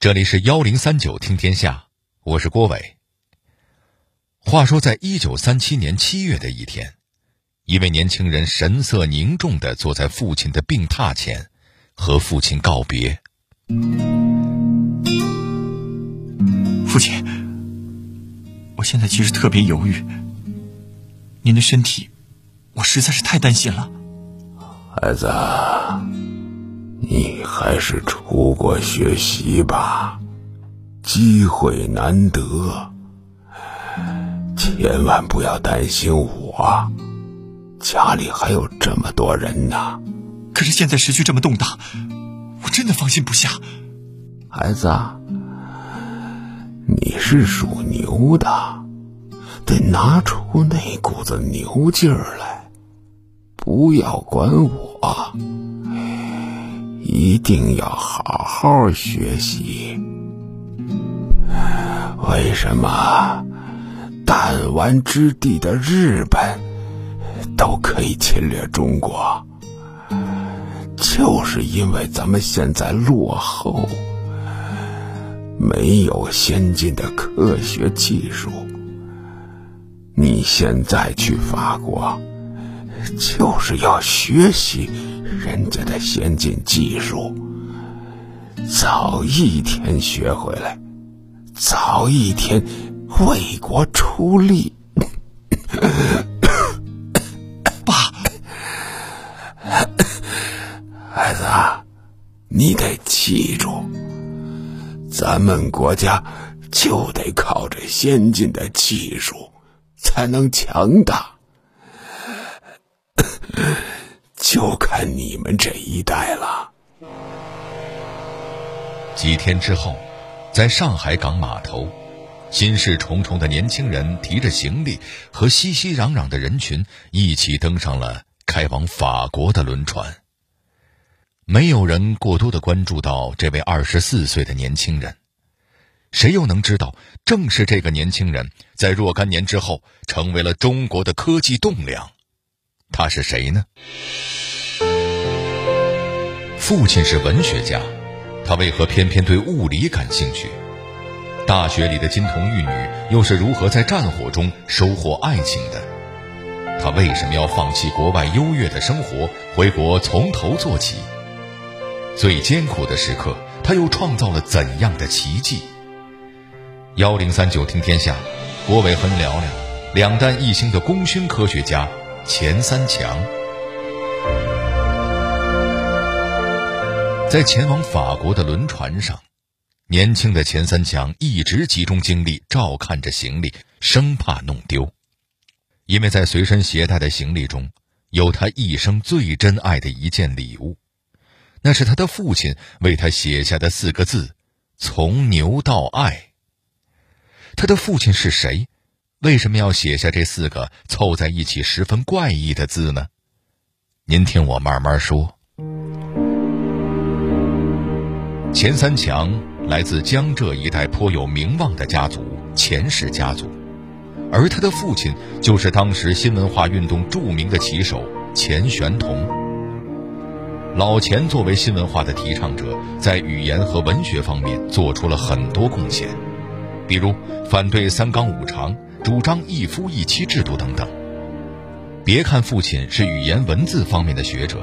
这里是幺零三九听天下，我是郭伟。话说，在一九三七年七月的一天，一位年轻人神色凝重的坐在父亲的病榻前，和父亲告别。父亲，我现在其实特别犹豫，您的身体，我实在是太担心了。孩子，你还是出国学习吧，机会难得，千万不要担心我，家里还有这么多人呢。可是现在时局这么动荡，我真的放心不下。孩子，你是属牛的，得拿出那股子牛劲儿来。不要管我，一定要好好学习。为什么弹丸之地的日本都可以侵略中国？就是因为咱们现在落后，没有先进的科学技术。你现在去法国。就是要学习人家的先进技术，早一天学回来，早一天为国出力。爸，孩子，啊你得记住，咱们国家就得靠着先进的技术才能强大。就看你们这一代了。几天之后，在上海港码头，心事重重的年轻人提着行李和熙熙攘攘的人群一起登上了开往法国的轮船。没有人过多的关注到这位二十四岁的年轻人，谁又能知道，正是这个年轻人在若干年之后成为了中国的科技栋梁。他是谁呢？父亲是文学家，他为何偏偏对物理感兴趣？大学里的金童玉女又是如何在战火中收获爱情的？他为什么要放弃国外优越的生活，回国从头做起？最艰苦的时刻，他又创造了怎样的奇迹？幺零三九听天下，郭伟和您聊聊两弹一星的功勋科学家。钱三强在前往法国的轮船上，年轻的钱三强一直集中精力照看着行李，生怕弄丢。因为在随身携带的行李中有他一生最珍爱的一件礼物，那是他的父亲为他写下的四个字：“从牛到爱。”他的父亲是谁？为什么要写下这四个凑在一起十分怪异的字呢？您听我慢慢说。钱三强来自江浙一带颇有名望的家族钱氏家族，而他的父亲就是当时新文化运动著名的旗手钱玄同。老钱作为新文化的提倡者，在语言和文学方面做出了很多贡献，比如反对三纲五常。主张一夫一妻制度等等。别看父亲是语言文字方面的学者，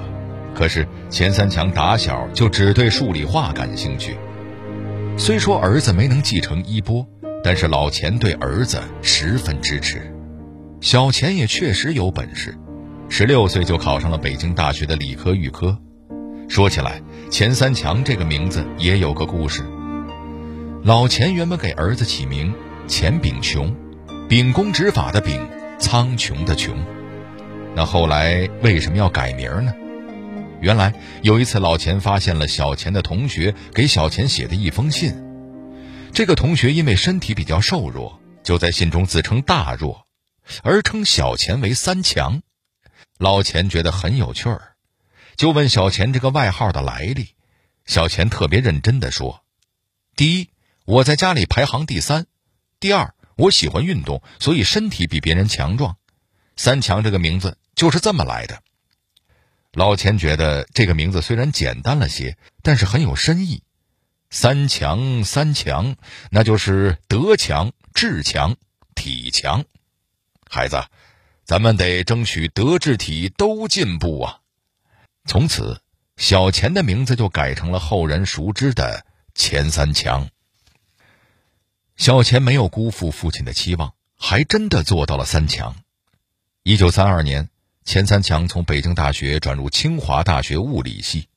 可是钱三强打小就只对数理化感兴趣。虽说儿子没能继承衣钵，但是老钱对儿子十分支持。小钱也确实有本事，十六岁就考上了北京大学的理科预科。说起来，钱三强这个名字也有个故事。老钱原本给儿子起名钱炳琼。秉公执法的秉，苍穹的穹。那后来为什么要改名呢？原来有一次，老钱发现了小钱的同学给小钱写的一封信。这个同学因为身体比较瘦弱，就在信中自称大弱，而称小钱为三强。老钱觉得很有趣儿，就问小钱这个外号的来历。小钱特别认真的说：“第一，我在家里排行第三；第二。”我喜欢运动，所以身体比别人强壮。三强这个名字就是这么来的。老钱觉得这个名字虽然简单了些，但是很有深意。三强，三强，那就是德强、智强、体强。孩子，咱们得争取德智体都进步啊！从此，小钱的名字就改成了后人熟知的钱三强。小钱没有辜负父亲的期望，还真的做到了三强。一九三二年，钱三强从北京大学转入清华大学物理系。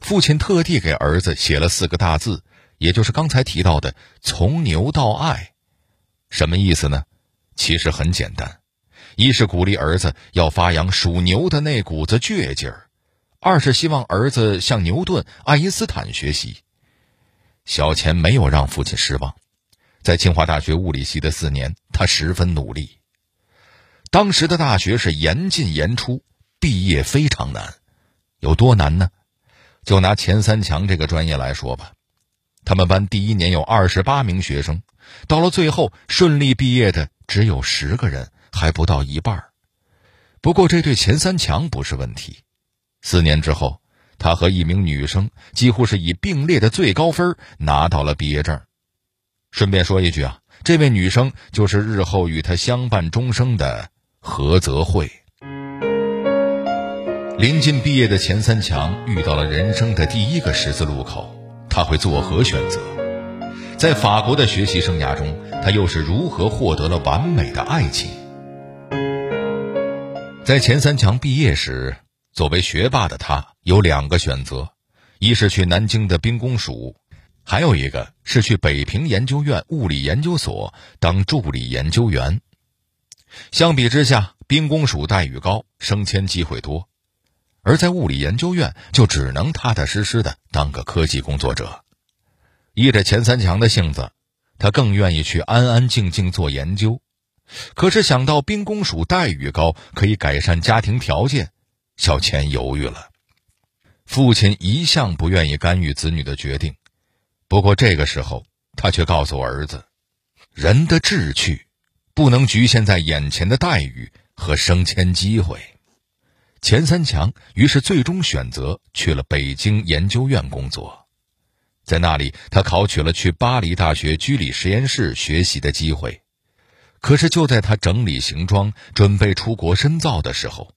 父亲特地给儿子写了四个大字，也就是刚才提到的“从牛到爱”，什么意思呢？其实很简单，一是鼓励儿子要发扬属牛的那股子倔劲儿，二是希望儿子向牛顿、爱因斯坦学习。小钱没有让父亲失望，在清华大学物理系的四年，他十分努力。当时的大学是严进严出，毕业非常难，有多难呢？就拿钱三强这个专业来说吧，他们班第一年有二十八名学生，到了最后顺利毕业的只有十个人，还不到一半不过这对钱三强不是问题，四年之后，他和一名女生几乎是以并列的最高分拿到了毕业证。顺便说一句啊，这位女生就是日后与他相伴终生的何泽慧。临近毕业的钱三强遇到了人生的第一个十字路口，他会作何选择？在法国的学习生涯中，他又是如何获得了完美的爱情？在钱三强毕业时，作为学霸的他有两个选择：一是去南京的兵工署，还有一个是去北平研究院物理研究所当助理研究员。相比之下，兵工署待遇高，升迁机会多。而在物理研究院，就只能踏踏实实的当个科技工作者。依着钱三强的性子，他更愿意去安安静静做研究。可是想到兵工署待遇高，可以改善家庭条件，小钱犹豫了。父亲一向不愿意干预子女的决定，不过这个时候，他却告诉儿子：“人的志趣，不能局限在眼前的待遇和升迁机会。”钱三强于是最终选择去了北京研究院工作，在那里，他考取了去巴黎大学居里实验室学习的机会。可是，就在他整理行装准备出国深造的时候，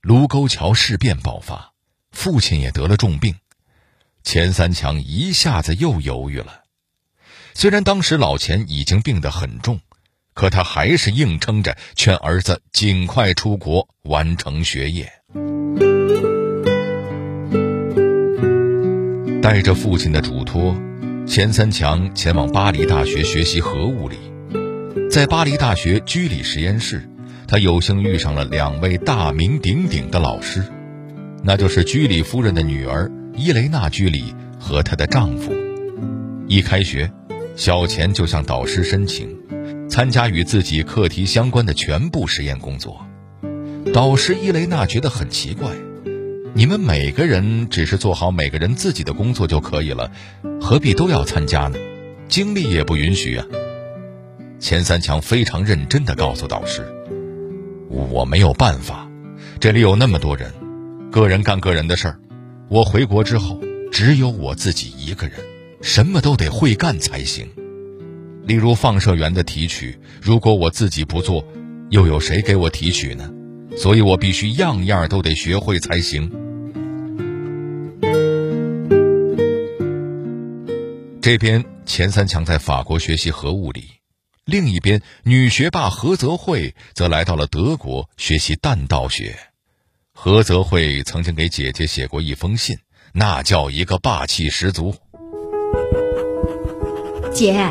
卢沟桥事变爆发，父亲也得了重病，钱三强一下子又犹豫了。虽然当时老钱已经病得很重。可他还是硬撑着，劝儿子尽快出国完成学业。带着父亲的嘱托，钱三强前往巴黎大学学习核物理。在巴黎大学居里实验室，他有幸遇上了两位大名鼎鼎的老师，那就是居里夫人的女儿伊雷娜·居里和她的丈夫。一开学，小钱就向导师申请。参加与自己课题相关的全部实验工作，导师伊雷娜觉得很奇怪：你们每个人只是做好每个人自己的工作就可以了，何必都要参加呢？精力也不允许啊！钱三强非常认真地告诉导师：“我没有办法，这里有那么多人，个人干个人的事儿。我回国之后，只有我自己一个人，什么都得会干才行。”例如放射源的提取，如果我自己不做，又有谁给我提取呢？所以我必须样样都得学会才行。这边钱三强在法国学习核物理，另一边女学霸何泽慧则来到了德国学习弹道学。何泽慧曾经给姐姐写过一封信，那叫一个霸气十足。姐。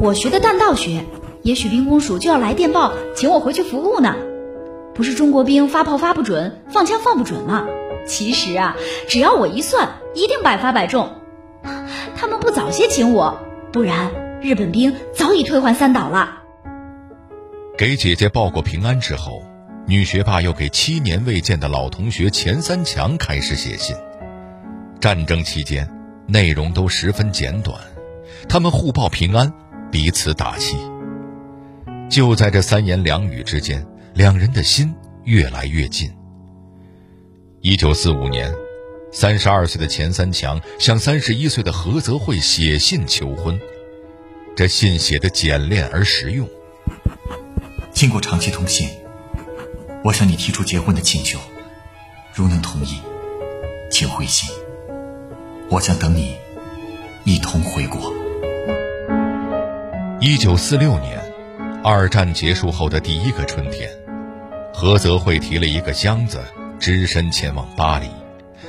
我学的弹道学，也许兵工署就要来电报，请我回去服务呢。不是中国兵发炮发不准，放枪放不准吗？其实啊，只要我一算，一定百发百中。他们不早些请我，不然日本兵早已退还三岛了。给姐姐报过平安之后，女学霸又给七年未见的老同学钱三强开始写信。战争期间，内容都十分简短，他们互报平安。彼此打气。就在这三言两语之间，两人的心越来越近。一九四五年，三十二岁的钱三强向三十一岁的何泽慧写信求婚，这信写的简练而实用。经过长期通信，我向你提出结婚的请求，如能同意，请回信。我将等你一同回国。一九四六年，二战结束后的第一个春天，何泽慧提了一个箱子，只身前往巴黎。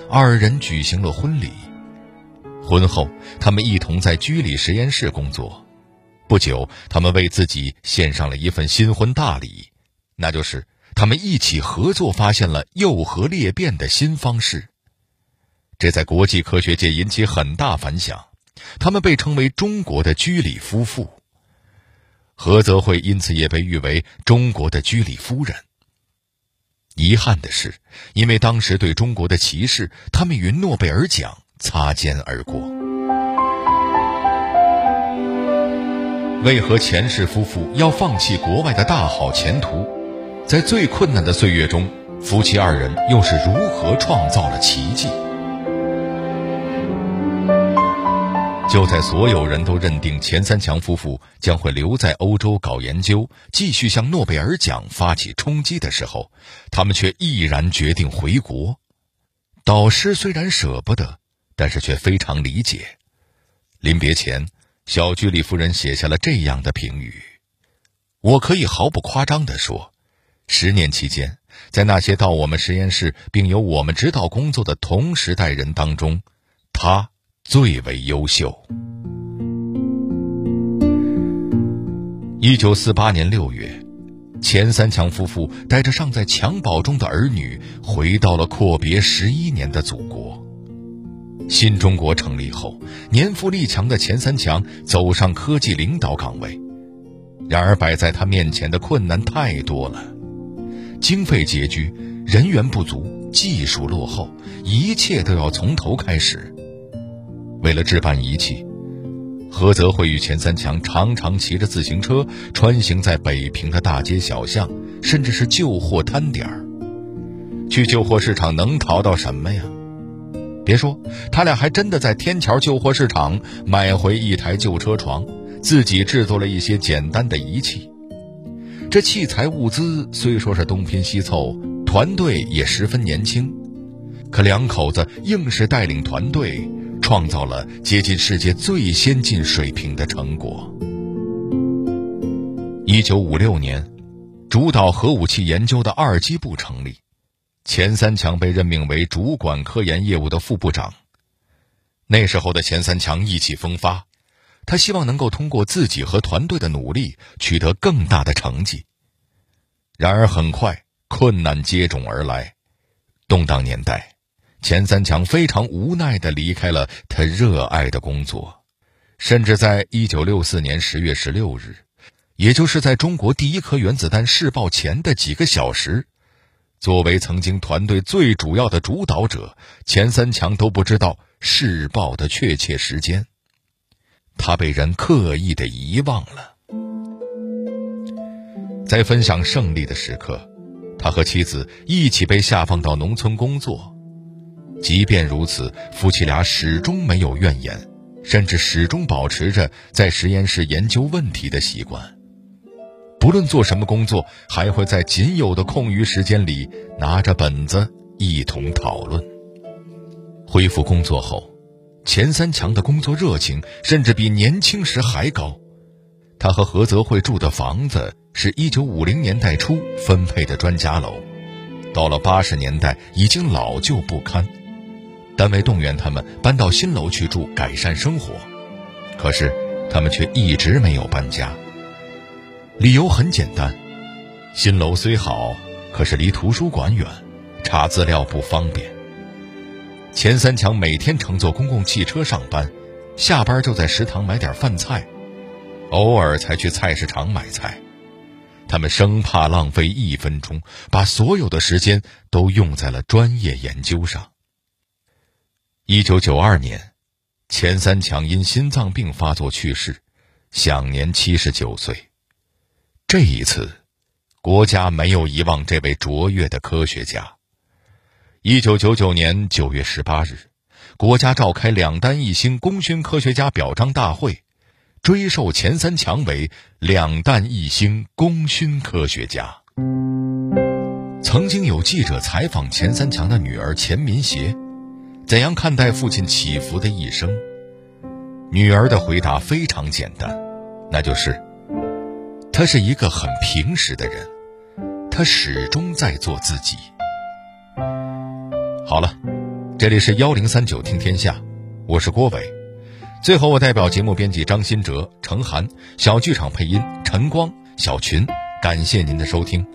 二人举行了婚礼。婚后，他们一同在居里实验室工作。不久，他们为自己献上了一份新婚大礼，那就是他们一起合作发现了铀核裂变的新方式。这在国际科学界引起很大反响，他们被称为“中国的居里夫妇”。何泽慧因此也被誉为“中国的居里夫人”。遗憾的是，因为当时对中国的歧视，他们与诺贝尔奖擦肩而过。为何钱氏夫妇要放弃国外的大好前途？在最困难的岁月中，夫妻二人又是如何创造了奇迹？就在所有人都认定钱三强夫妇将会留在欧洲搞研究，继续向诺贝尔奖发起冲击的时候，他们却毅然决定回国。导师虽然舍不得，但是却非常理解。临别前，小居里夫人写下了这样的评语：“我可以毫不夸张地说，十年期间，在那些到我们实验室并由我们指导工作的同时代人当中，他。”最为优秀。一九四八年六月，钱三强夫妇带着尚在襁褓中的儿女，回到了阔别十一年的祖国。新中国成立后，年富力强的钱三强走上科技领导岗位，然而摆在他面前的困难太多了：经费拮据、人员不足、技术落后，一切都要从头开始。为了置办仪器，何泽慧与钱三强常常骑着自行车穿行在北平的大街小巷，甚至是旧货摊点儿。去旧货市场能淘到什么呀？别说，他俩还真的在天桥旧货市场买回一台旧车床，自己制作了一些简单的仪器。这器材物资虽说是东拼西凑，团队也十分年轻，可两口子硬是带领团队。创造了接近世界最先进水平的成果。一九五六年，主导核武器研究的二机部成立，钱三强被任命为主管科研业务的副部长。那时候的钱三强意气风发，他希望能够通过自己和团队的努力取得更大的成绩。然而，很快困难接踵而来，动荡年代。钱三强非常无奈地离开了他热爱的工作，甚至在一九六四年十月十六日，也就是在中国第一颗原子弹试爆前的几个小时，作为曾经团队最主要的主导者，钱三强都不知道试爆的确切时间，他被人刻意的遗忘了。在分享胜利的时刻，他和妻子一起被下放到农村工作。即便如此，夫妻俩始终没有怨言，甚至始终保持着在实验室研究问题的习惯。不论做什么工作，还会在仅有的空余时间里拿着本子一同讨论。恢复工作后，钱三强的工作热情甚至比年轻时还高。他和何泽慧住的房子是一九五零年代初分配的专家楼，到了八十年代已经老旧不堪。单位动员他们搬到新楼去住，改善生活，可是他们却一直没有搬家。理由很简单：新楼虽好，可是离图书馆远，查资料不方便。钱三强每天乘坐公共汽车上班，下班就在食堂买点饭菜，偶尔才去菜市场买菜。他们生怕浪费一分钟，把所有的时间都用在了专业研究上。一九九二年，钱三强因心脏病发作去世，享年七十九岁。这一次，国家没有遗忘这位卓越的科学家。一九九九年九月十八日，国家召开两弹一星功勋科学家表彰大会，追授钱三强为两弹一星功勋科学家。曾经有记者采访钱三强的女儿钱民协，怎样看待父亲起伏的一生？女儿的回答非常简单，那就是：他是一个很平实的人，他始终在做自己。好了，这里是幺零三九听天下，我是郭伟。最后，我代表节目编辑张新哲、程涵、小剧场配音陈光、小群，感谢您的收听。